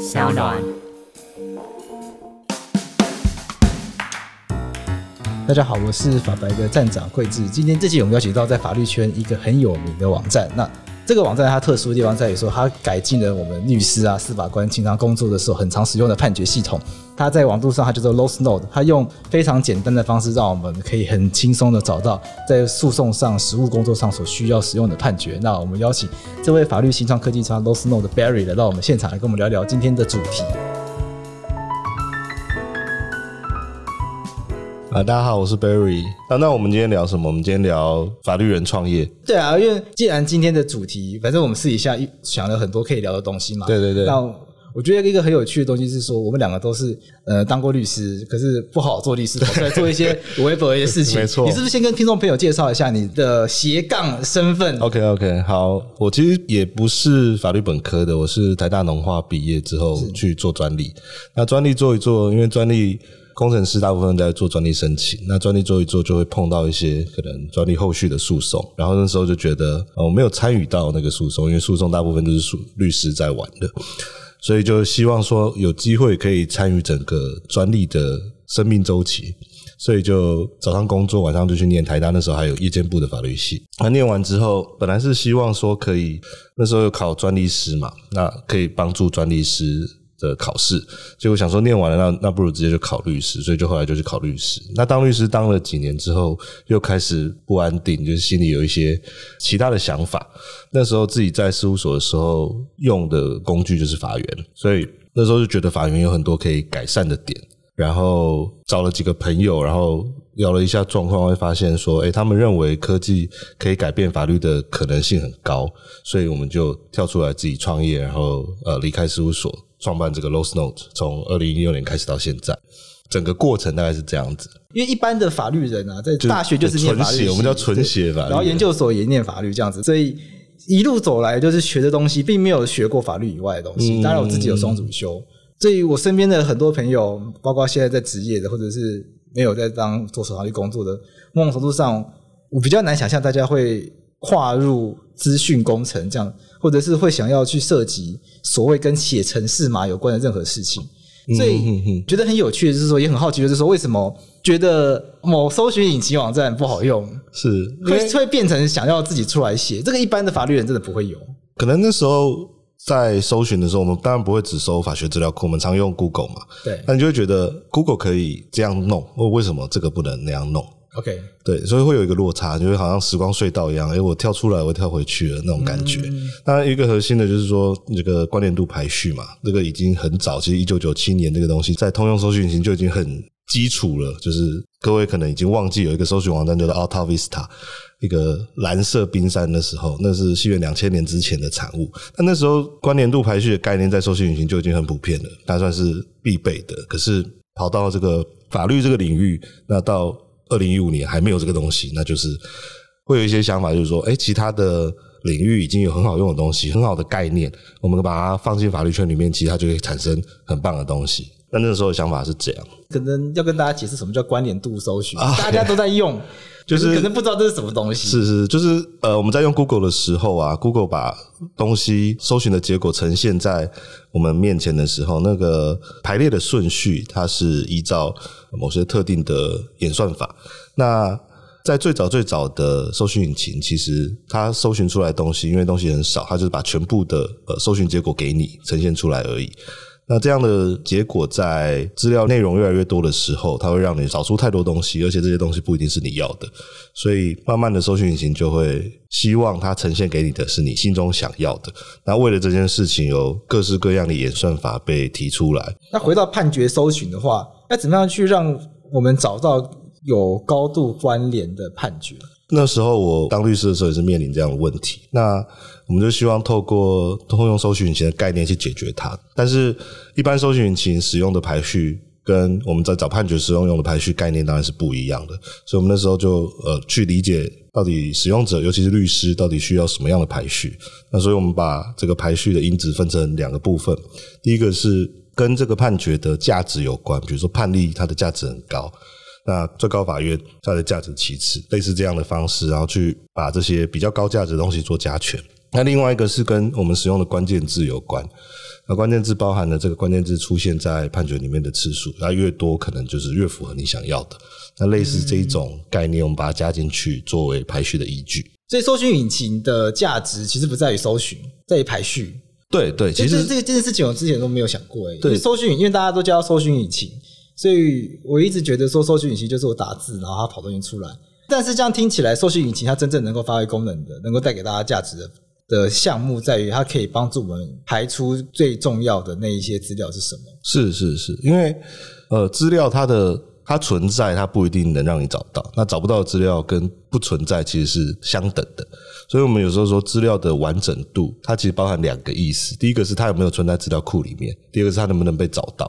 小暖。大家好，我是法白的站长桂智。今天这期我们邀请到在法律圈一个很有名的网站。那这个网站它特殊的地方在于说，它改进了我们律师啊、司法官经常工作的时候很常使用的判决系统。它在网络上它叫做 Los Node，它用非常简单的方式让我们可以很轻松的找到在诉讼上、实务工作上所需要使用的判决。那我们邀请这位法律新创科技商 LawsNote 的 Barry 来到我们现场来跟我们聊聊今天的主题。啊，大家好，我是 Barry。啊，那我们今天聊什么？我们今天聊法律人创业。对啊，因为既然今天的主题，反正我们私底下想了很多可以聊的东西嘛。对对对。那我觉得一个很有趣的东西是说，我们两个都是呃当过律师，可是不好做律师，跑出来做一些 违法的事情。没错。你是不是先跟听众朋友介绍一下你的斜杠身份？OK OK，好，我其实也不是法律本科的，我是台大农化毕业之后去做专利。那专利做一做，因为专利。工程师大部分在做专利申请，那专利做一做就会碰到一些可能专利后续的诉讼，然后那时候就觉得我没有参与到那个诉讼，因为诉讼大部分都是属律师在玩的，所以就希望说有机会可以参与整个专利的生命周期，所以就早上工作，晚上就去念台大，那时候还有夜间部的法律系。那念完之后，本来是希望说可以那时候有考专利师嘛，那可以帮助专利师。的考试，结果想说念完了，那那不如直接就考律师，所以就后来就去考律师。那当律师当了几年之后，又开始不安定，就是心里有一些其他的想法。那时候自己在事务所的时候用的工具就是法源，所以那时候就觉得法源有很多可以改善的点。然后找了几个朋友，然后聊了一下状况，会发现说，诶，他们认为科技可以改变法律的可能性很高，所以我们就跳出来自己创业，然后呃离开事务所。创办这个 LawsNote，从二零一六年开始到现在，整个过程大概是这样子。因为一般的法律人啊，在大学就是念法律，我们叫纯血法律，然后研究所也念法律这样子，所以一路走来就是学的东西，并没有学过法律以外的东西。当然，我自己有双主修，所以我身边的很多朋友，包括现在在职业的，或者是没有在当做法律工作的，某种程度上，我比较难想象大家会跨入资讯工程这样。或者是会想要去涉及所谓跟写程式码有关的任何事情，所以觉得很有趣的就是说，也很好奇就是说，为什么觉得某搜寻引擎网站不好用，是会会变成想要自己出来写？这个一般的法律人真的不会有。可能那时候在搜寻的时候，我们当然不会只搜法学资料库，我们常用 Google 嘛。对，那你就会觉得 Google 可以这样弄，为什么这个不能那样弄？OK，对，所以会有一个落差，就是好像时光隧道一样，哎，我跳出来，我跳回去了那种感觉。当然、嗯，一个核心的就是说，这个关联度排序嘛，这个已经很早，其实一九九七年这个东西在通用搜寻引擎就已经很基础了。就是各位可能已经忘记有一个搜寻网站叫做 Alta Vista，一个蓝色冰山的时候，那是西元两千年之前的产物。但那时候关联度排序的概念在搜寻引擎就已经很普遍了，它算是必备的。可是跑到这个法律这个领域，那到二零一五年还没有这个东西，那就是会有一些想法，就是说，哎，其他的领域已经有很好用的东西，很好的概念，我们把它放进法律圈里面，其实它就会产生很棒的东西。那那时候的想法是这样，可能要跟大家解释什么叫关联度搜寻，啊、大家都在用。就是可能不知道这是什么东西。是是，就是呃，我们在用 Google 的时候啊，Google 把东西搜寻的结果呈现在我们面前的时候，那个排列的顺序，它是依照某些特定的演算法。那在最早最早的搜寻引擎，其实它搜寻出来的东西，因为东西很少，它就是把全部的呃搜寻结果给你呈现出来而已。那这样的结果，在资料内容越来越多的时候，它会让你找出太多东西，而且这些东西不一定是你要的，所以慢慢的搜寻引擎就会希望它呈现给你的是你心中想要的。那为了这件事情，有各式各样的演算法被提出来。那回到判决搜寻的话，要怎么样去让我们找到有高度关联的判决？那时候我当律师的时候也是面临这样的问题。那我们就希望透过通用搜寻引擎的概念去解决它，但是一般搜寻引擎使用的排序跟我们在找判决时用用的排序概念当然是不一样的，所以我们那时候就呃去理解到底使用者，尤其是律师到底需要什么样的排序。那所以我们把这个排序的因子分成两个部分，第一个是跟这个判决的价值有关，比如说判例它的价值很高。那最高法院它的价值其次，类似这样的方式，然后去把这些比较高价值的东西做加权。那另外一个是跟我们使用的关键字有关。那关键字包含了这个关键字出现在判决里面的次数，那越多可能就是越符合你想要的。那类似这一种概念，我们把它加进去作为排序的依据。所以，搜寻引擎的价值其实不在于搜寻，在于排序。对对，其实这个这件事情我之前都没有想过诶。对，搜寻，因为大家都叫搜寻引擎，所以我一直觉得说搜寻引擎就是我打字，然后它跑东西出来。但是这样听起来，搜寻引擎它真正能够发挥功能的，能够带给大家价值的。的项目在于，它可以帮助我们排出最重要的那一些资料是什么？是是是，因为呃，资料它的它存在，它不一定能让你找到。那找不到资料跟不存在其实是相等的。所以我们有时候说资料的完整度，它其实包含两个意思：第一个是它有没有存在资料库里面；第二个是它能不能被找到。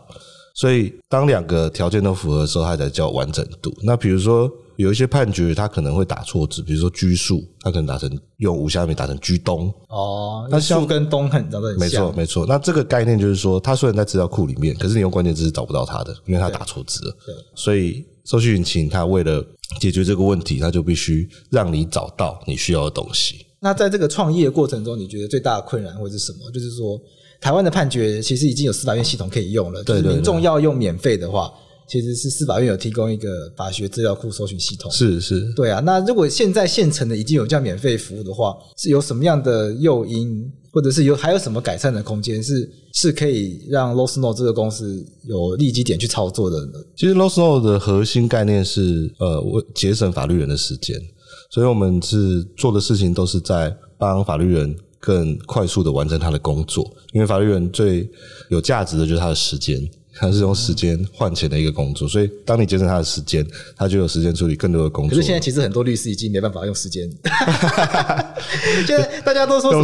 所以当两个条件都符合的时候，它才叫完整度。那比如说。有一些判决，他可能会打错字，比如说居数，他可能打成用无下面打成居东哦，那树跟东很长得很像。没错，没错。那这个概念就是说，他虽然在资料库里面，可是你用关键字是找不到他的，因为他打错字了。对，所以搜寻引擎它为了解决这个问题，它就必须让你找到你需要的东西。那在这个创业的过程中，你觉得最大的困难会是什么？就是说，台湾的判决其实已经有司法院系统可以用了，就是，民众要用免费的话。其实是司法院有提供一个法学资料库搜寻系统，是是，对啊。那如果现在现成的已经有这样免费服务的话，是有什么样的诱因，或者是有还有什么改善的空间，是是可以让 LawSnow 这个公司有利基点去操作的呢？其实 LawSnow 的核心概念是呃，为节省法律人的时间，所以我们是做的事情都是在帮法律人更快速的完成他的工作，因为法律人最有价值的就是他的时间。它是用时间换钱的一个工作，所以当你节省他的时间，他就有时间处理更多的工作。可是现在其实很多律师已经没办法用时间，现 在大家都说什么？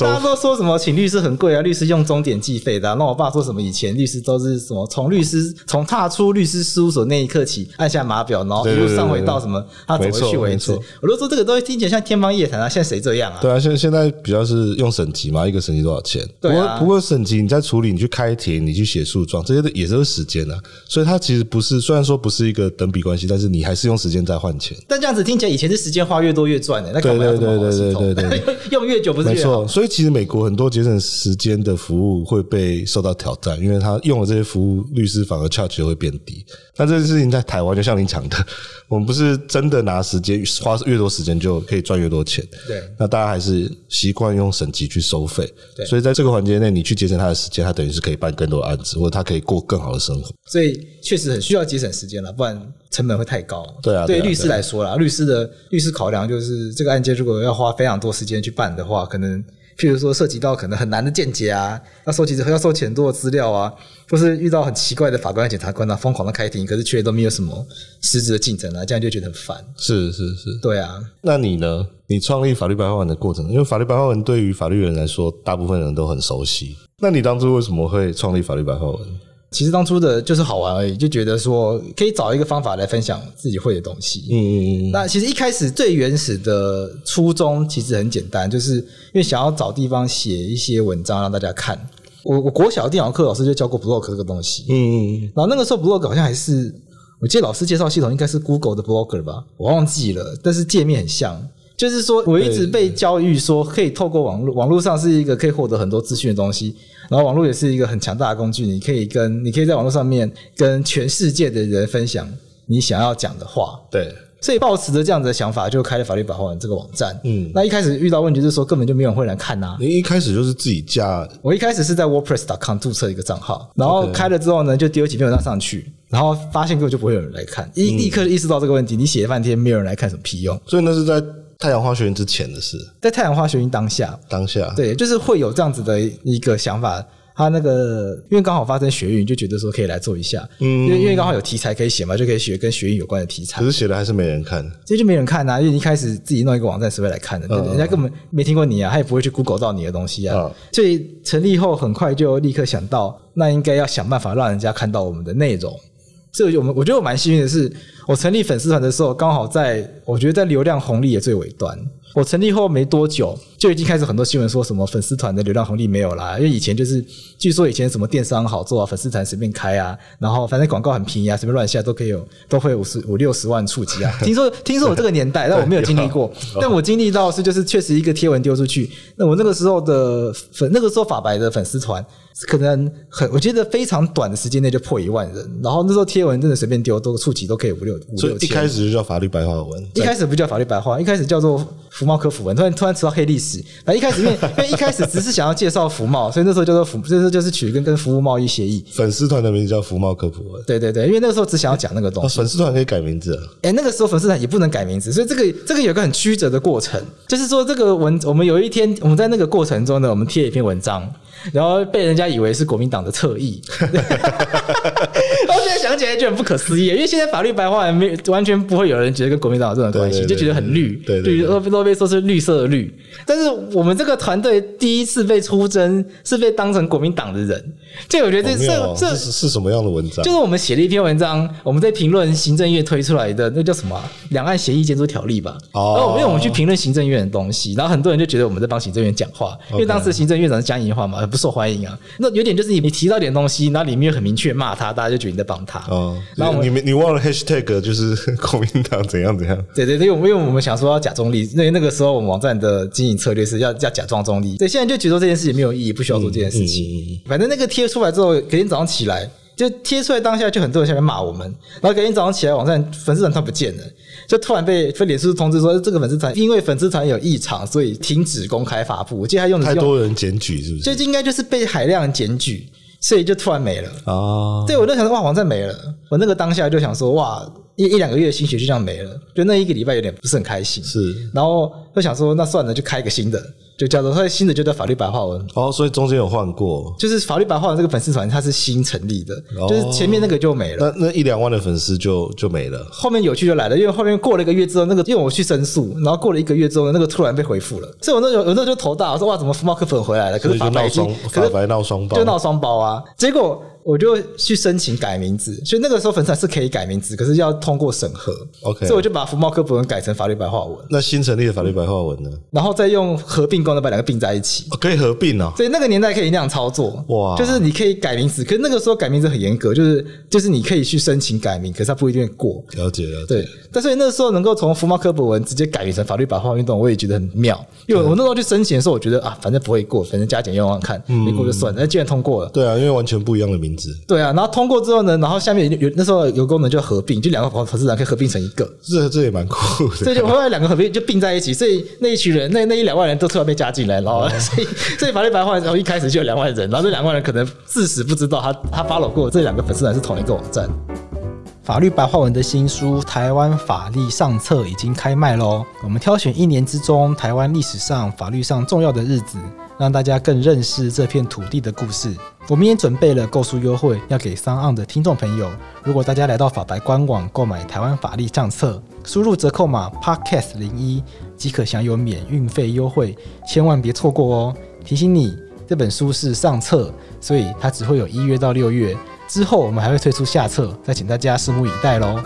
大家都说什么？请律师很贵啊，律师用钟点计费的啊。那我爸说什么？以前律师都是什么？从律师 从踏出律师事务所那一刻起，按下码表，然后一路上回到什么他怎么去为止。我都说这个东西听起来像天方夜谭啊！现在谁这样啊？对啊，现在现在比较是用省级嘛，一个省级多少钱？对啊。不过不过审级你在处理，你去开庭，你去写诉状这些。也都是时间啊，所以它其实不是，虽然说不是一个等比关系，但是你还是用时间在换钱。但这样子听起来，以前是时间花越多越赚的，那干嘛要？对对对对对对，用越久不是越好？没错，所以其实美国很多节省时间的服务会被受到挑战，因为他用了这些服务，律师反而 charge 会变低。那这件事情在台湾，就像您讲的，我们不是真的拿时间花越多时间就可以赚越多钱。对，那大家还是习惯用省级去收费。对，所以在这个环节内，你去节省他的时间，他等于是可以办更多的案子，或者他可以过更好的生活。所以确实很需要节省时间了，不然成本会太高。对啊，对律师来说啦，律师的律师考量就是这个案件如果要花非常多时间去办的话，可能。譬如说涉及到可能很难的见解啊，要收集要收集很多的资料啊，或是遇到很奇怪的法官、检察官啊，疯狂的开庭，可是却都没有什么实质的进展啊，这样就觉得很烦。是是是，对啊。那你呢？你创立法律白话文的过程，因为法律白话文对于法律人来说，大部分人都很熟悉。那你当初为什么会创立法律白话文？其实当初的就是好玩而已，就觉得说可以找一个方法来分享自己会的东西。嗯嗯嗯。那其实一开始最原始的初衷其实很简单，就是因为想要找地方写一些文章让大家看。我我国小电脑课老师就教过 blog 这个东西。嗯嗯嗯。然后那个时候 blog 好像还是，我记得老师介绍系统应该是 Google 的 Blogger 吧，我忘记了，但是界面很像。就是说，我一直被教育说，可以透过网络，网络上是一个可以获得很多资讯的东西，然后网络也是一个很强大的工具，你可以跟，你可以在网络上面跟全世界的人分享你想要讲的话。对，所以抱持着这样子的想法，就开了法律白话文这个网站。嗯，那一开始遇到问题就是说，根本就没有人会来看呐、啊。你一开始就是自己加，我一开始是在 WordPress.com 注册一个账号，然后开了之后呢，就丢几篇文章上去，然后发现根本就不会有人来看，一立刻意识到这个问题，你写了半天没有人来看，什么屁用？所以那是在。太阳花学运之前的事，在太阳花学运当下，当下对，就是会有这样子的一个想法。他那个因为刚好发生学运，就觉得说可以来做一下，嗯，因为因为刚好有题材可以写嘛，就可以写跟学运有关的题材。可是写的还是没人看，这就没人看呐、啊，因为一开始自己弄一个网站，是会来看的？人家根本没听过你啊，他也不会去 Google 到你的东西啊。所以成立后很快就立刻想到，那应该要想办法让人家看到我们的内容。所以我们我觉得我蛮幸运的是，我成立粉丝团的时候，刚好在我觉得在流量红利也最尾端。我成立后没多久，就已经开始很多新闻说什么粉丝团的流量红利没有啦，因为以前就是据说以前什么电商好做啊，粉丝团随便开啊，然后反正广告很便宜啊，随便乱下都可以有，都会有五十五六十万触及啊。听说听说我这个年代，但我没有经历过，但我经历到是就是确实一个贴文丢出去，那我那个时候的粉那个时候法白的粉丝团。可能很，我觉得非常短的时间内就破一万人，然后那时候贴文真的随便丢，都触及都可以五六五六千。所以一开始就叫法律白话文，一开始不叫法律白话，一开始叫做福茂科普文。突然突然提到黑历史，那一开始因为 因为一开始只是想要介绍福茂，所以那时候叫做福，那时候就是取跟跟服务贸易协议。粉丝团的名字叫福茂科普文。对对对，因为那个时候只想要讲那个东西。哦、粉丝团可以改名字啊？哎、欸，那个时候粉丝团也不能改名字，所以这个这个有个很曲折的过程，就是说这个文，我们有一天我们在那个过程中呢，我们贴一篇文章。然后被人家以为是国民党的侧翼，然后现在想起来就很不可思议，因为现在法律白话没完全不会有人觉得跟国民党有这种关系，就觉得很绿，对，对，都都被说是绿色的绿。但是我们这个团队第一次被出征是被当成国民党的人，就我觉得这是这是是什么样的文章？就是我们写了一篇文章，我们在评论行政院推出来的那叫什么《两岸协议监督条例》吧。哦，然后因为我们去评论行政院的东西，然后很多人就觉得我们在帮行政院讲话，因为当时行政院长是江宜桦嘛。不受欢迎啊，那有点就是你你提到点东西，然后里面又很明确骂他，大家就觉得你在帮他。哦，然后你们你忘了 hashtag 就是 国民党怎样怎样？对对对，因为我们想说要假中立，那那个时候我们网站的经营策略是要要假装中立。对，现在就觉得这件事情没有意义，不需要做这件事情。嗯嗯嗯、反正那个贴出来之后，隔天早上起来就贴出来，当下就很多人下面骂我们，然后隔天早上起来，网站粉丝团它不见了。就突然被被脸书通知说，这个粉丝团因为粉丝团有异常，所以停止公开发布。我记得他用的是用太多人检举，是不是？就应该就是被海量检举，所以就突然没了啊。哦、对，我就想说，哇，网站没了。我那个当下就想说，哇，一一两个月的心血就这样没了，就那一个礼拜有点不是很开心。是，然后就想说，那算了，就开一个新的。就叫做他新的就叫法律白话文哦，所以中间有换过，就是法律白话文这个粉丝团它是新成立的，哦、就是前面那个就没了，那那一两万的粉丝就就没了。后面有趣就来了，因为后面过了一个月之后，那个因为我去申诉，然后过了一个月之后，那个突然被回复了，所以我那时候我那时候就头大，我说哇，怎么福茂克粉回来了？可是法白闹双，法白闹双包，就闹双包啊，结果。我就去申请改名字，所以那个时候粉丝团是可以改名字，可是要通过审核。OK，所以我就把福茂科普文改成法律白话文。那新成立的法律白话文呢？然后再用合并功能把两个并在一起。可以合并哦。所以那个年代可以那样操作。哇，就是你可以改名字，可是那个时候改名字很严格，就是就是你可以去申请改名，可是它不一定会过。了解了解。对，但是那个时候能够从福茂科普文直接改名成法律白话运动，我也觉得很妙。因为我那时候去申请的时候，我觉得啊，反正不会过，反正加减用用看，没过就算了。那既然通过了，对啊，因为完全不一样的名字。对啊，然后。通过之后呢，然后下面有那时候有功能就合并，就两个粉丝团可以合并成一个，这这也蛮酷的。所以就后来两个合并就并在一起，所以那一群人那那一两万人都突然被加进来，然后 所以所以法律白话然后一开始就有两万人，然后这两万人可能自始不知道他他 follow 过这两个粉丝团是同一个网站。法律白话文的新书《台湾法律上册》已经开卖喽，我们挑选一年之中台湾历史上法律上重要的日子。让大家更认识这片土地的故事。我们也准备了购书优惠，要给 SoundOn 的听众朋友。如果大家来到法白官网购买《台湾法律上册》，输入折扣码 Podcast 零一即可享有免运费优惠，千万别错过哦！提醒你，这本书是上册，所以它只会有一月到六月，之后我们还会推出下册，再请大家拭目以待喽。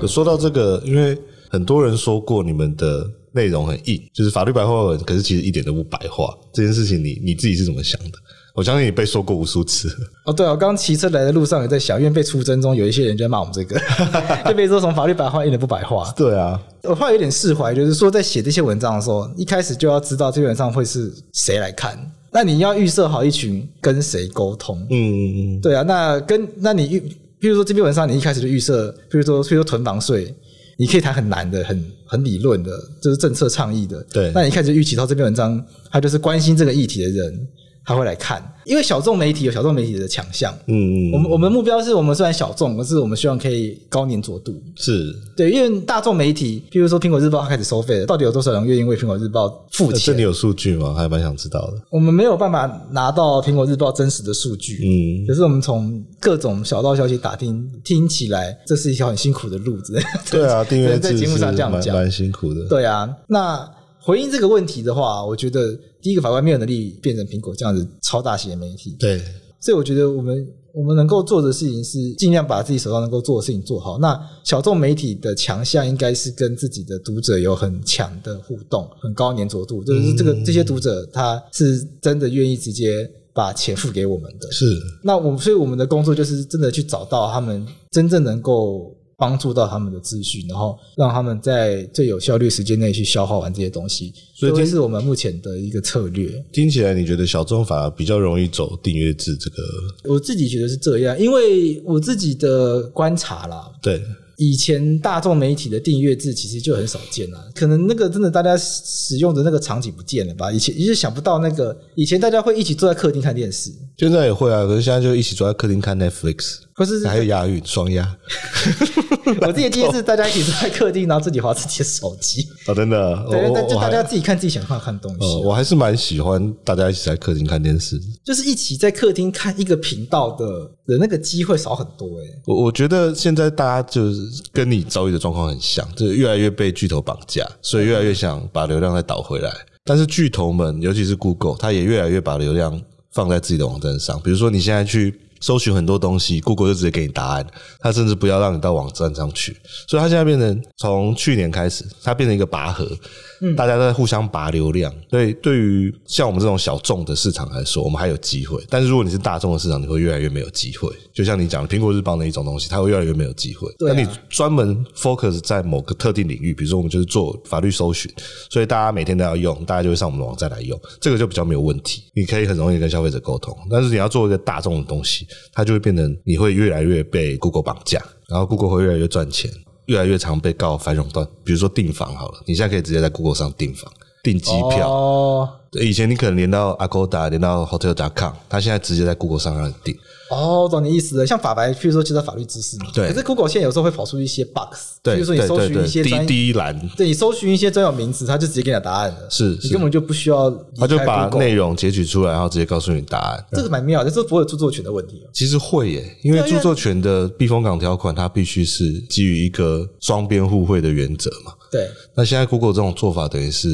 可说到这个，因为很多人说过你们的。内容很硬，就是法律白话文，可是其实一点都不白话。这件事情你，你你自己是怎么想的？我相信你被说过无数次。哦，对啊，我刚刚骑车来的路上也在想，因为被出征中有一些人就在骂我们这个，就被说从法律白话一点都不白话。对啊，我后来有点释怀，就是说在写这些文章的时候，一开始就要知道这篇文章会是谁来看，那你要预设好一群跟谁沟通。嗯嗯嗯，对啊，那跟那你预，譬如说这篇文章你一开始就预设，譬如说譬如说囤房税。你可以谈很难的、很很理论的，就是政策倡议的。对，那你一开始预期到这篇文章，他就是关心这个议题的人。他会来看，因为小众媒体有小众媒体的强项。嗯嗯，我们我们目标是我们虽然小众，可是我们希望可以高粘着度。是对，因为大众媒体，譬如说苹果日报，它开始收费了，到底有多少人愿意为苹果日报付钱？这里有数据吗？还蛮想知道的。我们没有办法拿到苹果日报真实的数据。嗯，可是我们从各种小道消息打听，听起来这是一条很辛苦的路子。对啊，订阅在节目上这样讲，蛮辛苦的。对啊，那回应这个问题的话，我觉得。第一个法官没有能力变成苹果这样子超大型的媒体。对，所以我觉得我们我们能够做的事情是尽量把自己手上能够做的事情做好。那小众媒体的强项应该是跟自己的读者有很强的互动，很高粘着度，就是这个这些读者他是真的愿意直接把钱付给我们的。是，那我们所以我们的工作就是真的去找到他们真正能够。帮助到他们的资讯，然后让他们在最有效率时间内去消化完这些东西，所以这是我们目前的一个策略。听起来你觉得小众反而比较容易走订阅制这个？我自己觉得是这样，因为我自己的观察啦。对。以前大众媒体的订阅制其实就很少见了，可能那个真的大家使用的那个场景不见了吧？以前一直想不到那个，以前大家会一起坐在客厅看电视，现在也会啊，可是现在就一起坐在客厅看 Netflix，可是还有押韵双押。我自己第一次大家一起坐在客厅，然后自己划自己的手机。哦，真的，对，但就大家自己看自己想看看东西。哦，我还是蛮喜欢大家一起在客厅看电视，就是一起在客厅看一个频道的的那个机会少很多哎。我我觉得现在大家就是跟你遭遇的状况很像，就是越来越被巨头绑架，所以越来越想把流量再导回来。但是巨头们，尤其是 Google，它也越来越把流量放在自己的网站上。比如说你现在去。搜寻很多东西，Google 就直接给你答案，它甚至不要让你到网站上去，所以它现在变成从去年开始，它变成一个拔河。嗯，大家都在互相拔流量，所以对于像我们这种小众的市场来说，我们还有机会。但是如果你是大众的市场，你会越来越没有机会。就像你讲的苹果日报那一种东西，它会越来越没有机会。那、啊、你专门 focus 在某个特定领域，比如说我们就是做法律搜寻，所以大家每天都要用，大家就会上我们的网站来用，这个就比较没有问题。你可以很容易跟消费者沟通。但是你要做一个大众的东西，它就会变成你会越来越被 Google 绑架，然后 Google 会越来越赚钱，越来越常被告反垄断。比如说订房好了，你现在可以直接在 Google 上订房。订机票哦，以前你可能连到 Agoda，连到 Hotel.com，他现在直接在 Google 上让你订。哦，懂你意思了。像法白，譬如说就在法律知识嘛。对。可是 Google 现在有时候会跑出一些 box，对，比如说你搜寻一些专第一栏，对你搜寻一些专有名词，他就直接给你答案了。是，你根本就不需要，他就把内容截取出来，然后直接告诉你答案。这个蛮妙的，这是不会有著作权的问题。其实会耶，因为著作权的避风港条款，它必须是基于一个双边互惠的原则嘛。对。那现在 Google 这种做法，等于是。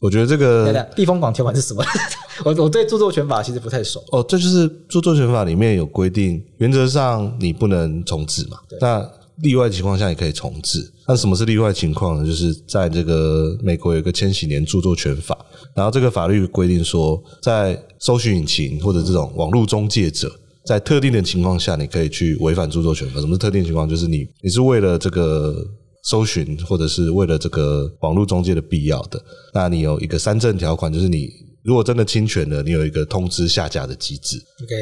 我觉得这个避风港条款是什么？我我对著作权法其实不太熟。哦，这就是著作权法里面有规定，原则上你不能重置嘛。那例外情况下也可以重置。那什么是例外情况呢？就是在这个美国有一个千禧年著作权法，然后这个法律规定说，在搜寻引擎或者这种网络中介者，在特定的情况下，你可以去违反著作权法。什么是特定情况？就是你你是为了这个。搜寻或者是为了这个网络中介的必要的，那你有一个三证条款，就是你如果真的侵权了，你有一个通知下架的机制。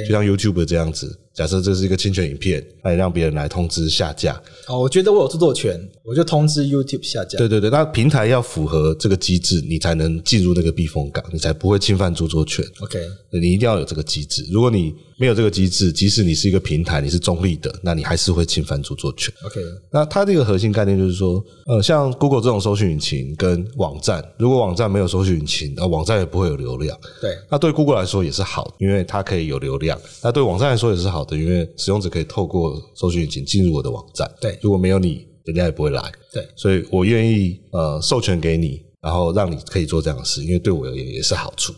就像 YouTube 这样子。假设这是一个侵权影片，那你让别人来通知下架。哦，我觉得我有著作权，我就通知 YouTube 下架。对对对，那平台要符合这个机制，你才能进入那个避风港，你才不会侵犯著作权。OK，你一定要有这个机制。如果你没有这个机制，即使你是一个平台，你是中立的，那你还是会侵犯著作权。OK，那它这个核心概念就是说，呃，像 Google 这种搜寻引擎跟网站，如果网站没有搜寻引擎，那网站也不会有流量。对，那对 Google 来说也是好，因为它可以有流量。那对网站来说也是好的。因为使用者可以透过搜寻引擎进入我的网站，对，如果没有你，人家也不会来，对，所以我愿意呃授权给你，然后让你可以做这样的事，因为对我而言也是好处。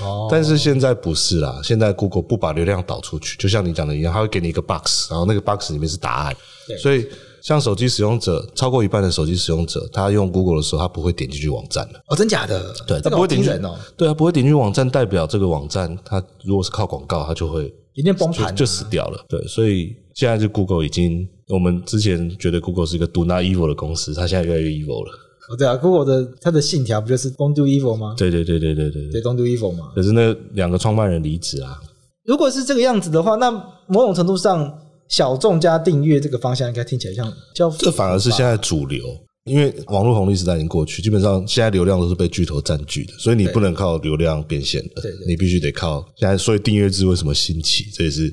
哦，但是现在不是啦，现在 Google 不把流量导出去，就像你讲的一样，它会给你一个 box，然后那个 box 里面是答案，对，所以。像手机使用者，超过一半的手机使用者，他用 Google 的时候，他不会点进去网站的。哦，真假的？对，他不会点进去哦。对啊，不会点进去网站，代表这个网站，它如果是靠广告，它就会一定崩盘，就，就死掉了。对，所以现在就 Google 已经，我们之前觉得 Google 是一个 Do Not Evil 的公司，它现在越来越 evil 了。哦，对啊，Google 的它的信条不就是 Don't Do Evil 吗？对对对对对对对，Don't Do Evil 嘛。可是那两个创办人离职啊。如果是这个样子的话，那某种程度上。小众加订阅这个方向应该听起来像叫，这反而是现在主流，因为网络红利时代已经过去，基本上现在流量都是被巨头占据的，所以你不能靠流量变现的，对对对，你必须得靠现在。所以订阅制为什么兴起？这也是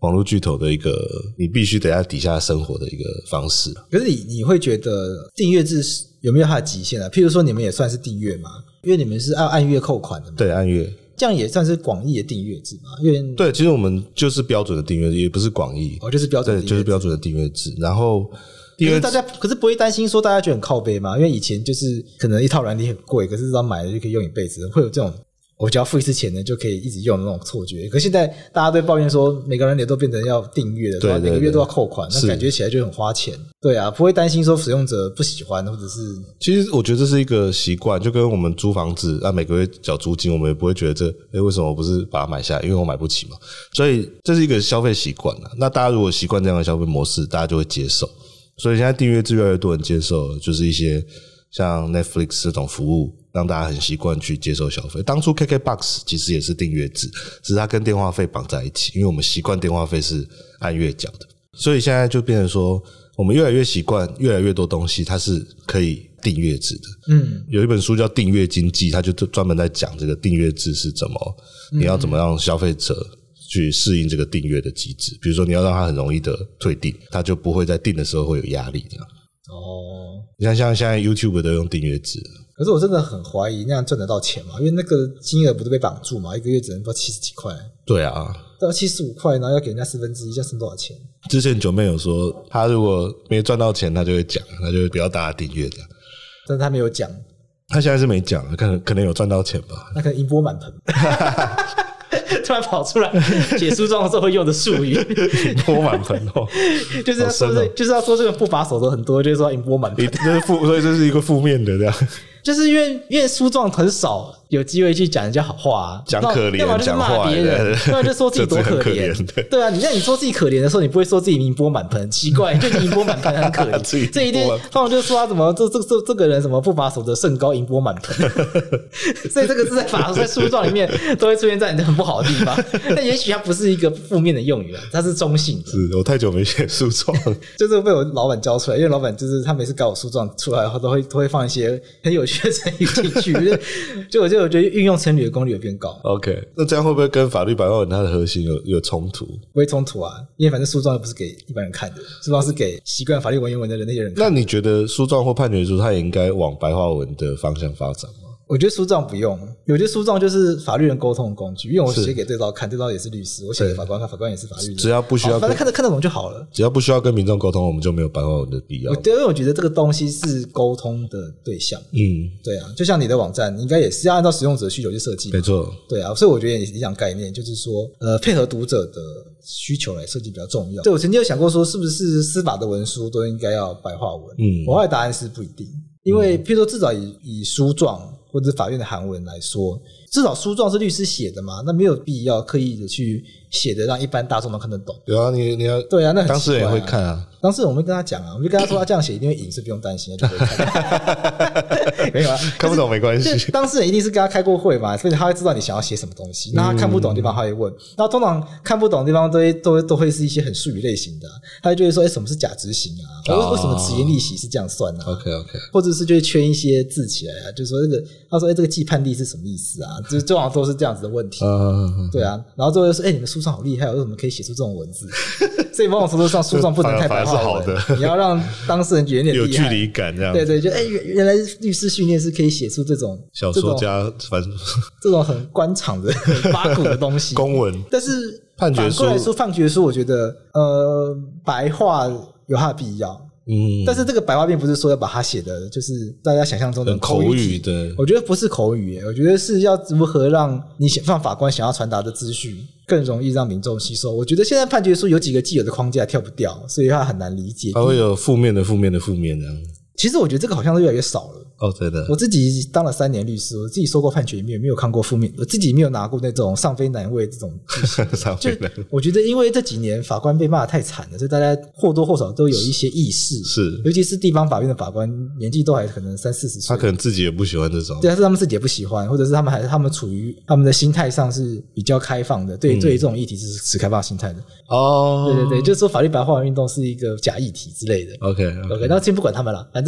网络巨头的一个你必须得在底下生活的一个方式。可是你你会觉得订阅制有没有它的极限啊？譬如说你们也算是订阅吗？因为你们是按按月扣款的嘛？对，按月。这样也算是广义的订阅制嘛？因为对，其实我们就是标准的订阅，也不是广义哦，就是标准的，对，就是标准的订阅制。然后，可是大家可是不会担心说大家觉得很靠背吗？因为以前就是可能一套软体很贵，可是只要买了就可以用一辈子，会有这种我只要付一次钱呢，就可以一直用的那种错觉。可现在大家都抱怨说，每个人也都变成要订阅了，对吧，每个月都要扣款，那感觉起来就很花钱。对啊，不会担心说使用者不喜欢，或者是……其实我觉得这是一个习惯，就跟我们租房子啊，每个月缴租金，我们也不会觉得这，哎，为什么我不是把它买下来？因为我买不起嘛。所以这是一个消费习惯了。那大家如果习惯这样的消费模式，大家就会接受。所以现在订阅制越来越多人接受，就是一些像 Netflix 这种服务。让大家很习惯去接受消费。当初 KKBOX 其实也是订阅制，只是它跟电话费绑在一起，因为我们习惯电话费是按月缴的，所以现在就变成说，我们越来越习惯，越来越多东西它是可以订阅制的。嗯，有一本书叫《订阅经济》，它就专门在讲这个订阅制是怎么，你要怎么让消费者去适应这个订阅的机制。比如说，你要让它很容易的退订，它就不会在订的时候会有压力这样。哦，你看，像现在 YouTube 都用订阅制。可是我真的很怀疑那样赚得到钱嘛？因为那个金额不是被绑住嘛？一个月只能到七十几块。对啊，到七十五块，然后要给人家四分之一，这样剩多少钱？之前九妹有说，他如果没赚到钱，他就会讲，他就会不要大家订阅的。但是他没有讲，他现在是没讲，可能可能有赚到钱吧？那可能一波满盆。突然跑出来写诉状的时候会用的术语，盈波满盆哦，就是要说这，就是要说这个不法手段很多，就是说引波满盆，这是负，所以这是一个负面的这样。就是因为因为诉状很少有机会去讲人家好话啊，讲可怜，要么就是骂别人，要么就说自己多可怜。对啊，你在你说自己可怜的时候，你不会说自己盈波满盆，奇怪，就盈波满盆很可怜。这一天，他们就说他怎么这这这这个人什么不把守则甚高，盈波满盆。所以这个字在法在书状里面都会出现在你很不好的地方。但也许它不是一个负面的用语啊，它是中性的。是我太久没写书状，就是被我老板教出来，因为老板就是他每次搞我书状出来的话，都会都会放一些很有趣的成语进去，就我就我觉得运用成语的功率有变高。OK，那这样会不会跟法律白话文它的核心有有冲突？不会冲突啊，因为反正诉状又不是给一般人看的，诉状是给习惯法律文言文的人那些人看。那你觉得诉状或判决书它也应该往白话文的方向发展吗？我觉得书状不用，有些书状就是法律人沟通的工具，因为我写给对方看，对方也是律师，我写给法官看，法官也是法律人，只要不需要，反正看得看得懂就好了。只要不需要跟民众沟通，我们就没有白话文的必要。对，因为我觉得这个东西是沟通的对象。嗯，对啊，就像你的网站，你应该也是要按照使用者的需求去设计。没错。对啊，所以我觉得也是一样概念，就是说，呃，配合读者的需求来设计比较重要。对，我曾经有想过说，是不是司法的文书都应该要白话文？嗯，我的答案是不一定，因为譬如说，至少以以书状。或者法院的韩文来说，至少诉状是律师写的嘛，那没有必要刻意的去写的让一般大众都看得懂。有啊，你你要对啊，那很当事人也会看啊。当时我们跟他讲啊，我们就跟他说他这样写一定会赢，是不用担心的，就可以看。没有啊，看不懂没关系。当事人一定是跟他开过会嘛，所以他会知道你想要写什么东西。那他看不懂的地方他会问，那通常看不懂的地方都会都会都会是一些很术语类型的，他就会说：“哎，什么是假执行啊？为为什么执行利息是这样算呢？”OK OK，或者是就会圈一些字起来啊，就是说这个他说：“哎，这个既判例是什么意思啊？”就是往往都是这样子的问题。对啊，然后最后说：“哎，你们书上好厉害，为什么可以写出这种文字？” 所以某种程度上，书上不能太白话文。要让当事人觉得有点有距离感，这样对对，就哎，原原来律师训练是可以写出这种小说家，反正 这种很官场的、很八股的东西。公文，但是判决书来说，判决书我觉得呃，白话有它的必要。嗯，但是这个白话并不是说要把它写的，就是大家想象中的口语的。我觉得不是口语，我觉得是要如何让你想让法官想要传达的资讯更容易让民众吸收。我觉得现在判决书有几个既有的框架跳不掉，所以他很难理解。他会有负面的、负面的、负面的。其实我觉得这个好像是越来越少了。哦，对的。我自己当了三年律师，我自己说过判决，也没有没有看过负面，我自己没有拿过那种上非难为这种。上非难。我觉得因为这几年法官被骂得太惨了，所以大家或多或少都有一些意识。是。尤其是地方法院的法官，年纪都还可能三四十岁。他可能自己也不喜欢这种。对，是他们自己也不喜欢，或者是他们还是他们处于他们的心态上是比较开放的，对、嗯、对于这种议题是持开放心态的。哦。对对对，就是说法律白话文运动是一个假议题之类的。OK OK，那先不管他们了，反正。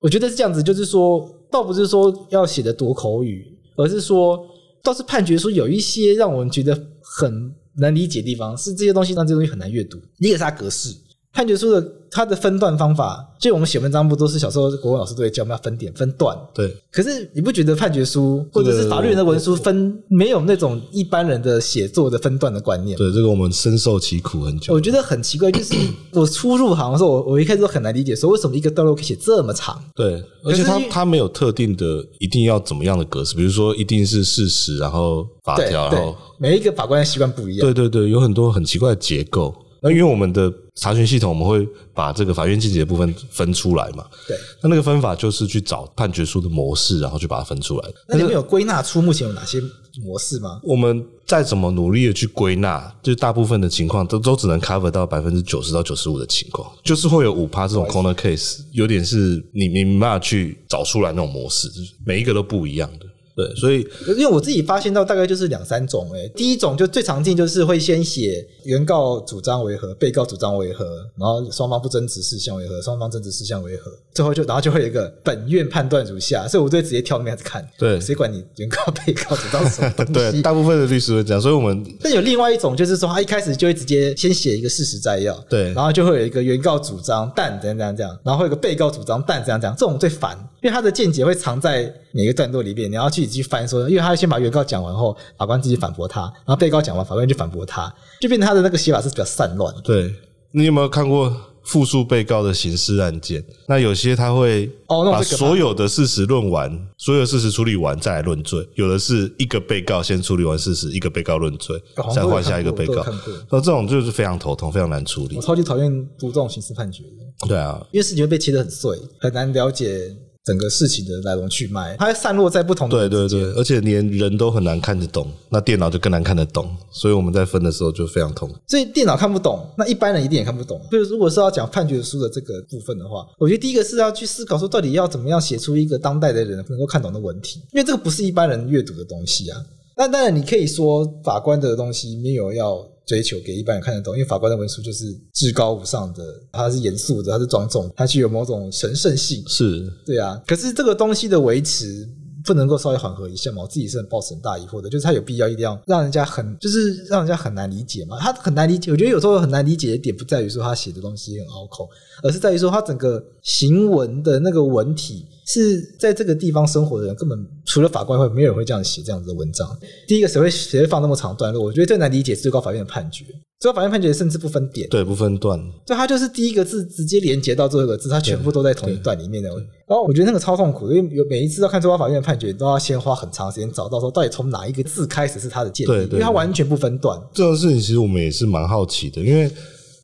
我觉得是这样子，就是说，倒不是说要写的多口语，而是说，倒是判决书有一些让我们觉得很难理解的地方，是这些东西让这些东西很难阅读。你给他格式，判决书的它的分段方法，就我们写文章不都是小时候国文老师都会教我们要分点分段？对。可是你不觉得判决书或者是法律人的文书分没有那种一般人的写作的分段的观念？对，这个我们深受其苦很久。我觉得很奇怪，就是 我初入行的时候，我我一开始都很难理解，说为什么一个段落可以写这么长？对，而且它它没有特定的一定要怎么样的格式，比如说一定是事实，然后法条，然后每一个法官的习惯不一样。对对对，有很多很奇怪的结构。那因为我们的查询系统，我们会把这个法院见解的部分分出来嘛？对。那那个分法就是去找判决书的模式，然后去把它分出来。那你们有归纳出目前有哪些模式吗？我们再怎么努力的去归纳，就是大部分的情况都都只能 cover 到百分之九十到九十五的情况，就是会有五趴这种 corner case，有点是你你没办法去找出来那种模式，每一个都不一样的。对，所以因为我自己发现到大概就是两三种诶，第一种就最常见就是会先写原告主张为何，被告主张为何，然后双方不争执事项为何，双方争执事项为何，最后就然后就会有一个本院判断如下，所以我就直接跳那边看。对，谁管你原告被告主张什么东西？对，大部分的律师会这样，所以我们但有另外一种就是说，他一开始就会直接先写一个事实摘要，对，然后就会有一个原告主张但怎样怎样怎样，然后会有一个被告主张但怎样怎样，这种最烦，因为他的见解会藏在每个段落里面，你要去。自己翻说，因为他先把原告讲完后，法官自己反驳他，然后被告讲完，法官就反驳他，就变成他的那个写法是比较散乱。对，你有没有看过复述被告的刑事案件？那有些他会把所有的事实论完，所有事实处理完再来论罪；有的是一个被告先处理完事实，一个被告论罪，再换下一个被告。那这种就是非常头痛，非常难处理。我超级讨厌读这种刑事判决的。对啊，因为事情会被切得很碎，很难了解。整个事情的来龙去脉，它散落在不同的。对对对，而且连人都很难看得懂，那电脑就更难看得懂，所以我们在分的时候就非常痛。所以电脑看不懂，那一般人一定也看不懂。就是如果是要讲判决书的这个部分的话，我觉得第一个是要去思考说，到底要怎么样写出一个当代的人能够看懂的文体，因为这个不是一般人阅读的东西啊。那当然，你可以说法官的东西没有要。追求给一般人看得懂，因为法官的文书就是至高无上的，它是严肃的，它是庄重，它具有某种神圣性。是，对啊。可是这个东西的维持不能够稍微缓和一下吗？我自己是很抱持很大疑惑的，就是他有必要一定要让人家很，就是让人家很难理解嘛。他很难理解。我觉得有时候很难理解的点不在于说他写的东西很拗口，而是在于说他整个行文的那个文体。是在这个地方生活的人，根本除了法官会，没有人会这样写这样子的文章。第一个，谁会谁会放那么长段落？我觉得最难理解最高法院的判决，最高法院判决甚至不分点，对，不分段，就它就是第一个字直接连接到最后一个字，它全部都在同一段里面的。然后我觉得那个超痛苦，因为有每一次要看最高法院的判决，都要先花很长时间找到说到底从哪一个字开始是他的见解，因为它完全不分段。这种事情其实我们也是蛮好奇的，因为。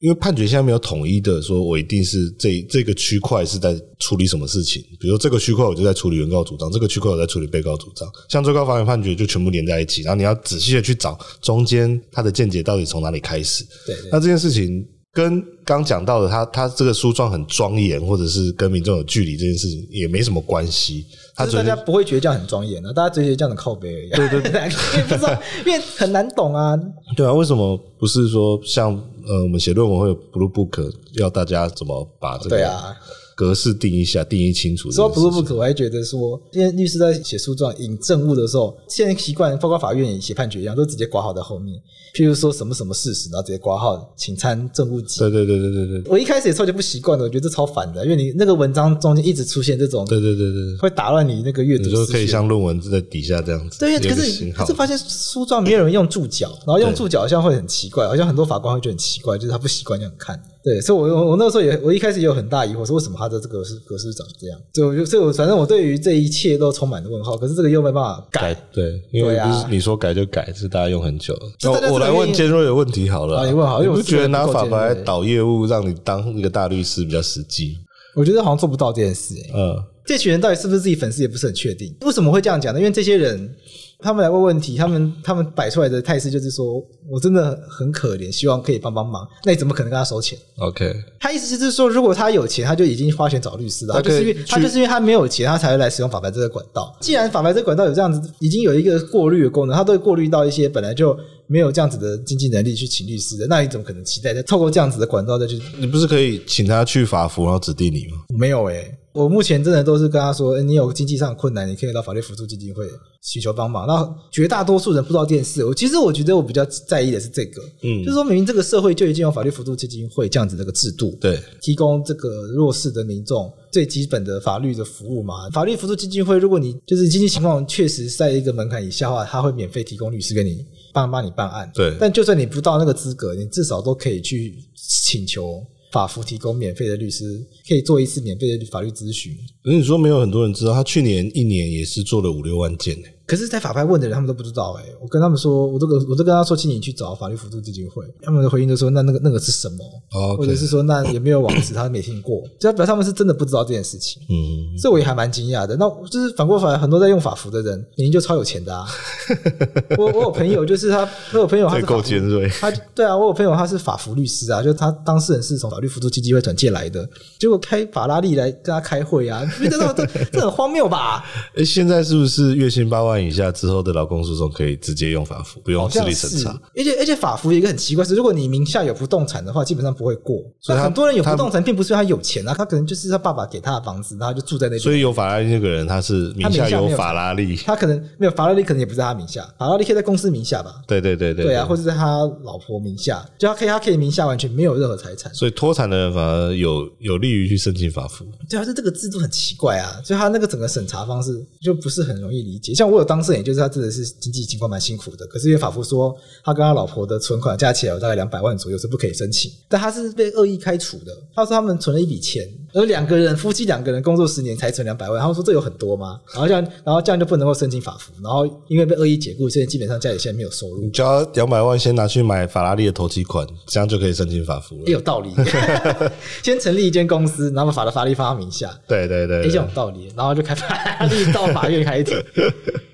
因为判决现在没有统一的说，我一定是这这个区块是在处理什么事情。比如说这个区块我就在处理原告主张，这个区块我在处理被告主张。像最高法院判决就全部连在一起，然后你要仔细的去找中间他的见解到底从哪里开始。对，对，那这件事情跟刚讲到的他他这个书状很庄严，或者是跟民众有距离这件事情也没什么关系。他大家不会觉得这样很庄严的，大家只觉得这样的靠背而已。对对对，因为 不知道，因为很难懂啊。对啊，为什么不是说像？呃，我们写论文会有 Blue Book，要大家怎么把这个格式定一下，定义清楚。说 Blue Book，我还觉得说，现在律师在写诉状引证物的时候，现在习惯，包括法院也写判决一样，都直接挂号在后面。譬如说什么什么事实，然后直接挂号，请参证物集。对对对对对对。我一开始也超级不习惯的，我觉得这超烦的，因为你那个文章中间一直出现这种，对对对对，会打乱你那个阅读。你说可以像论文在底下这样子。对，可是可是发现诉状没有人用注脚，然后用注脚好像会很奇怪，好像很多法官会觉得很奇怪，就是他不习惯这样看。对，所以我我我那个时候也，我一开始也有很大疑惑，说为什么他的这个是格式长这样？所以我就，所以我反正我对于这一切都充满了问号。可是这个又没办法改，改对，因为不是你说改就改，是大家用很久了。我我来问尖锐的问题好了，啊、你问好，因为我觉得拿法白来导业务，让你当一个大律师比较实际。我觉得好像做不到这件事、欸。嗯，这群人到底是不是自己粉丝也不是很确定。为什么会这样讲呢？因为这些人。他们来问问题，他们他们摆出来的态势就是说，我真的很可怜，希望可以帮帮忙。那你怎么可能跟他收钱？OK，他意思就是说，如果他有钱，他就已经花钱找律师了。他就是因为他就是因为他没有钱，他才会来使用法白这个管道。既然法白这个管道有这样子，已经有一个过滤的功能，他都会过滤到一些本来就没有这样子的经济能力去请律师的，那你怎么可能期待再透过这样子的管道再去？你不是可以请他去法服，然后指定你吗？没有诶、欸我目前真的都是跟他说，欸、你有经济上困难，你可以到法律扶助基金会寻求帮忙。那绝大多数人不知道这件事，我其实我觉得我比较在意的是这个，嗯，就是说明明这个社会就已经有法律扶助基金会这样子的一个制度，对，提供这个弱势的民众最基本的法律的服务嘛。法律扶助基金会，如果你就是经济情况确实在一个门槛以下的话，他会免费提供律师给你帮帮你办案，对。但就算你不到那个资格，你至少都可以去请求。法服提供免费的律师，可以做一次免费的法律咨询。可是你说没有很多人知道，他去年一年也是做了五六万件。可是，在法拍问的人，他们都不知道哎、欸。我跟他们说，我都跟我都跟他说，请你去找法律辅助基金会。他们的回应就说，那那个那个是什么.或者是说，那有没有网址？他没听过，就表示他们是真的不知道这件事情。嗯，这我也还蛮惊讶的。那就是反过来，很多在用法服的人，明明就超有钱的啊。我我有朋友，就是他，我有朋友他是够尖锐。他对啊，我有朋友他是法服律师啊，就是他当事人是从法律辅助基金会转借来的，结果开法拉利来跟他开会啊，这这这很荒谬吧？哎，现在是不是月薪八万以下之后的？劳工诉讼可以直接用法服，不用自力审查。而且而且法服有一个很奇怪是，如果你名下有不动产的话，基本上不会过。所以很多人有不动产，并不是因为他有钱啊，他可能就是他爸爸给他的房子，然后就住在那边。所以有法拉利那个人，他是名下有法拉利，他可能没有法拉利，可能也不在他名下。法拉利可以在公司名下吧？对对对对，对啊，或者在他老婆名下，就他可以他可以名下完全没有任何财产。所以脱产的人反而有有利于去申请法服。对啊，就这个制度很奇怪啊，所以他那个整个审查方式就不是很容易理解。像我有当事人，就是他真的是经济情况。蛮辛苦的，可是因为法夫说他跟他老婆的存款加起来有大概两百万左右是不可以申请，但他是被恶意开除的。他说他们存了一笔钱，而两个人夫妻两个人工作十年才存两百万，他们说这有很多吗？然后这样，然后这样就不能够申请法服，然后因为被恶意解雇，所以基本上家里现在没有收入。你交两百万先拿去买法拉利的投期款，这样就可以申请法服了。也有道理，先成立一间公司，然后把法拉利放到名下。对对对，也有道理，然后就开法拉利到法院开庭。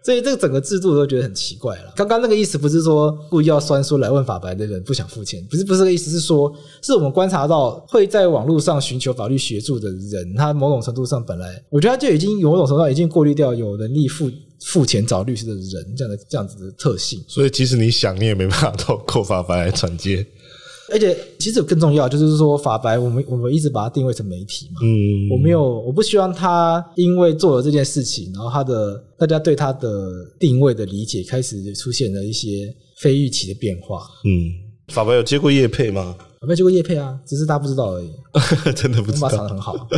所以这个整个制度都觉得很奇怪了。刚刚那个意思不是说故意要酸说来问法白的人不想付钱，不是不是这个意思，是说是我们观察到会在网络上寻求法律协助的人，他某种程度上本来我觉得他就已经有某种程度上已经过滤掉有能力付付钱找律师的人这样的这样子的特性。所以即使你想，你也没办法透过法白来转接。而且其实更重要，就是说法白，我们我们一直把它定位成媒体嘛。嗯，我没有，我不希望他因为做了这件事情，然后他的大家对他的定位的理解开始出现了一些非预期的变化。嗯，法白有接过叶配吗？法白接过叶配啊，只是大家不知道而已。真的不知道，他唱得很好。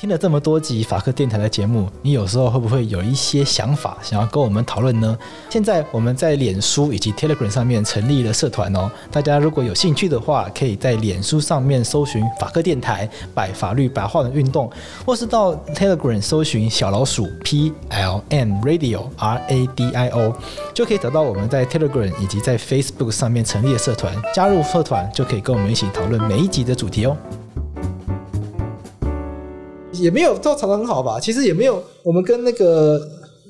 听了这么多集法客电台的节目，你有时候会不会有一些想法想要跟我们讨论呢？现在我们在脸书以及 Telegram 上面成立了社团哦，大家如果有兴趣的话，可以在脸书上面搜寻法客电台，百法律白话文运动，或是到 Telegram 搜寻小老鼠 P L M Radio R A D I O，就可以找到我们在 Telegram 以及在 Facebook 上面成立的社团，加入社团就可以跟我们一起讨论每一集的主题哦。也没有都吵得很好吧？其实也没有，我们跟那个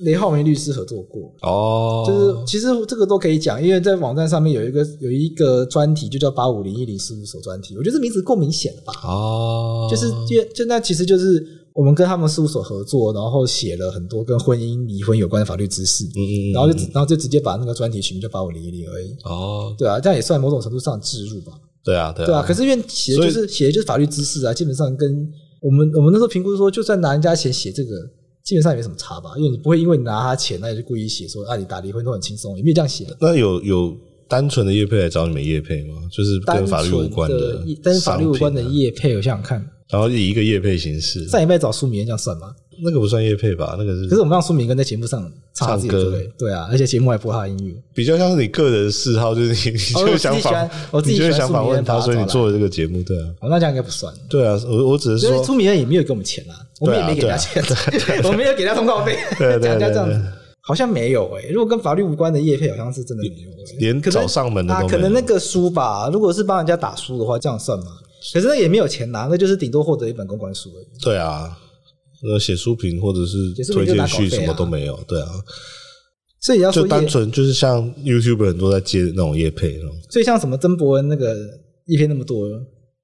雷浩明律师合作过哦。就是其实这个都可以讲，因为在网站上面有一个有一个专题，就叫八五零一零事务所专题。我觉得这名字够明显了吧？哦，就是就就那其实就是我们跟他们事务所合作，然后写了很多跟婚姻离婚有关的法律知识。嗯嗯，然后就然后就直接把那个专题取名叫八五零一零而已。哦，对啊，这样也算某种程度上置入吧？对啊，对啊。对啊，可是因为写的就是写的就是法律知识啊，基本上跟。我们我们那时候评估说，就算拿人家钱写这个，基本上也没什么差吧，因为你不会因为你拿他钱，那你就故意写说啊，你打离婚都很轻松，也没有这样写的。那有有单纯的业配来找你们业配吗？就是跟法律无关的，但是法律无关的业配，我想想看。然后以一个业配形式，上礼拜找舒米恩这样算吗？那个不算业配吧？那个是。可是我们让苏明跟在节目上唱歌，对啊，而且节目还播他的音乐，比较像是你个人嗜好，就是你你就想访，我自己就想访问他，所以你做了这个节目，对啊。哦，那这样应该不算。对啊，我我只是说，舒米恩也没有给我们钱啊，我们也没给他钱，我们没有给他通告费，讲人家这样子，好像没有诶。如果跟法律无关的业配，好像是真的没有，连找上门的。可能那个书吧，如果是帮人家打书的话，这样算吗？可是那也没有钱拿，那就是顶多获得一本公关书而已。对啊，呃，写书评或者是推荐序什么都没有。对啊，所以要说就单纯就是像 YouTuber 很多在接那种业配那种。所以像什么曾博恩那个叶配那么多，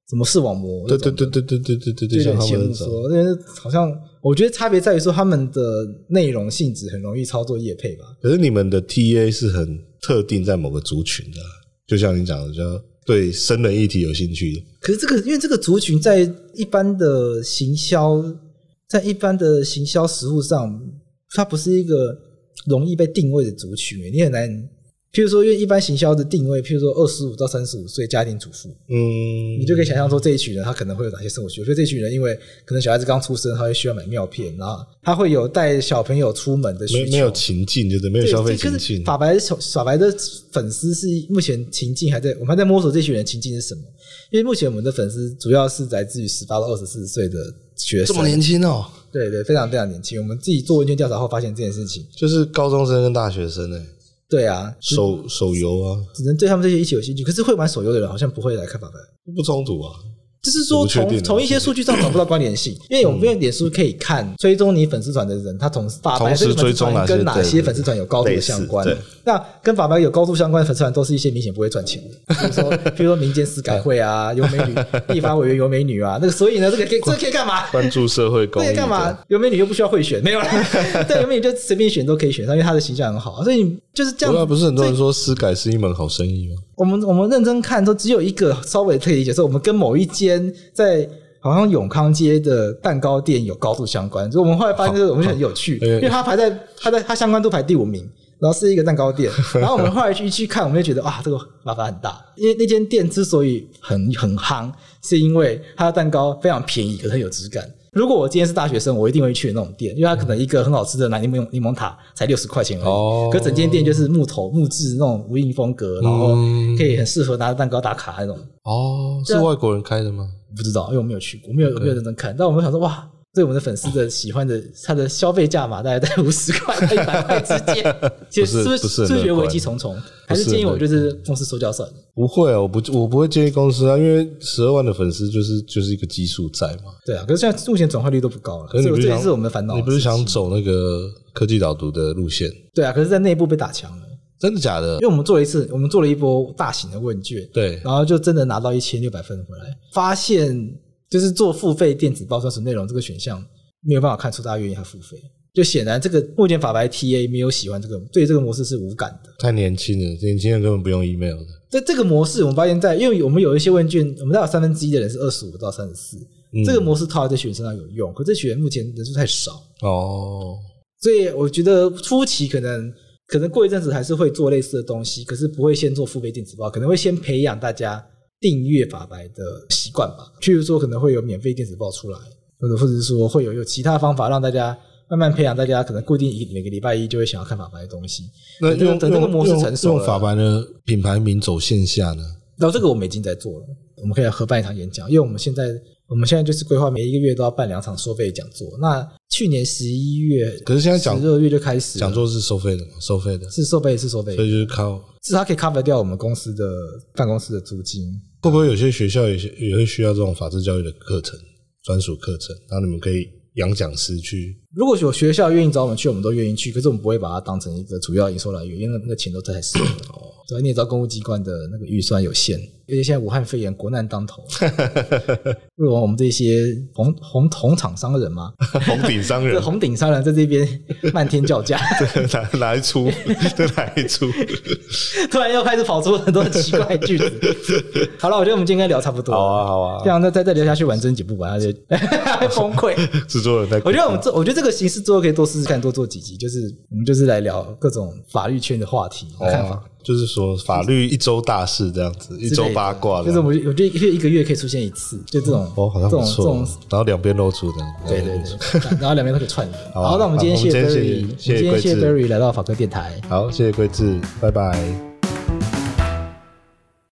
什么视网膜，对对对对对对对对对，像他们说，因为好像我觉得差别在于说他们的内容性质很容易操作业配吧。可是你们的 TA 是很特定在某个族群的，就像你讲的就。对生人议题有兴趣的。可是这个，因为这个族群在一般的行销，在一般的行销实务上，它不是一个容易被定位的族群，你很难。譬如说，因为一般行销的定位，譬如说二十五到三十五岁家庭主妇，嗯，你就可以想象说这一群人他可能会有哪些生活需求。所以这一群人，因为可能小孩子刚出生，他会需要买尿片，然后他会有带小朋友出门的需求。没，没有情境，就是没有消费情境。法白法白的粉丝是目前情境还在，我们还在摸索这群人情境是什么。因为目前我们的粉丝主要是来自于十八到二十四岁的学生，这么年轻哦？对对，非常非常年轻。我们自己做问卷调查后发现这件事情，就是高中生跟大学生呢。对啊，手手游啊，只能对他们这些一起有兴趣。可是会玩手游的人好像不会来看法白，不冲突啊。就是说，从从一些数据上找不到关联性，因为我们用脸书可以看追踪你粉丝团的人，他从法白这个粉丝团跟哪些粉丝团有高度的相关。那跟法白有高度相关的粉丝团，都是一些明显不会赚钱的，比如说，比如说民间私改会啊，有美女立法委员有美女啊，那个所以呢，这个可以这个可以干嘛？关注社会公益。这个干嘛？有美女又不需要会选，没有了。对，有美女就随便选都可以选上，因为她的形象很好，所以就是这样。不是很多人说私改是一门好生意吗？我们我们认真看，都只有一个稍微可以理解，说我们跟某一间在。好像永康街的蛋糕店有高度相关，所以我们后来发现，这个东西很有趣，因为它排在它在它相关度排第五名，然后是一个蛋糕店，然后我们后来去去看，我们就觉得啊，这个麻烦很大，因为那间店之所以很很夯，是因为它的蛋糕非常便宜，可是很有质感。如果我今天是大学生，我一定会去那种店，因为它可能一个很好吃的奶柠檬柠檬塔才六十块钱而已，哦、可整间店就是木头木质那种无印风格，然后可以很适合拿着蛋糕打卡那种。哦，是外国人开的吗？不知道，因为我没有去过，没有没有认真看。但我们想说，哇，对我们的粉丝的喜欢的，他的消费价码大概在五十块到一百块之间，其实是不是觉得危机重重？还是建议我就是公司收掉算了？不会啊，我不我不会建议公司啊，因为十二万的粉丝就是就是一个基数在嘛。对啊，可是现在目前转化率都不高了，可是这也是我们的烦恼。你不是想走那个科技导读的路线？对啊，可是在内部被打枪了。真的假的？因为我们做了一次，我们做了一波大型的问卷，对，然后就真的拿到一千六百分回来，发现就是做付费电子报专属内容这个选项没有办法看出大家愿意还付费，就显然这个目前法白 TA 没有喜欢这个，对这个模式是无感的，太年轻了，年轻人根本不用 email 的。这这个模式，我们发现在，因为我们有一些问卷，我们大概有三分之一的人是二十五到三十四，这个模式套在这群人身上有用，可这群人目前人数太少哦，所以我觉得初期可能。可能过一阵子还是会做类似的东西，可是不会先做付费电子报，可能会先培养大家订阅法白的习惯吧。譬如说，可能会有免费电子报出来，或者或者是说会有有其他方法让大家慢慢培养大家，可能固定一每个礼拜一就会想要看法白的东西。那用等那个模式成熟了，用法白的品牌名走线下呢？然后这个我们已经在做了，我们可以来合办一场演讲，因为我们现在。我们现在就是规划每一个月都要办两场收费讲座。那去年十一月，可是现在讲十二月就开始讲座是收费的吗？收费的，是收费是收费，所以就是靠，是它可以 cover 掉我们公司的办公室的租金。会不会有些学校也也会需要这种法治教育的课程，专属课程？然后你们可以养讲师去。如果有学校愿意找我们去，我们都愿意去。可是我们不会把它当成一个主要营收来源，因为那个钱都太少了。对，你也知道公务机关的那个预算有限，而且现在武汉肺炎国难当头，为我们这些红红红厂商人嘛，红顶商人，红顶商人在这边漫天叫价，哪哪一出？这哪一出？突然又开始跑出很多奇怪的句子。好了，我觉得我们今天应该聊差不多。好啊，好啊，这样再再再聊下去，完整几部吧，他就崩溃。制作人在，我觉得我们这，我觉得这个形式之后可以多试试看，多做几集，就是我们就是来聊各种法律圈的话题看法。就是说，法律一周大事这样子，一周八卦。就是我，我觉得一个一个月可以出现一次，就这种哦，好像不错。然后两边露出的，对对对，然后两边都可以串。好，那我们今天谢谢 Berry，谢谢 Berry 来到法科电台。好，谢谢桂志，拜拜。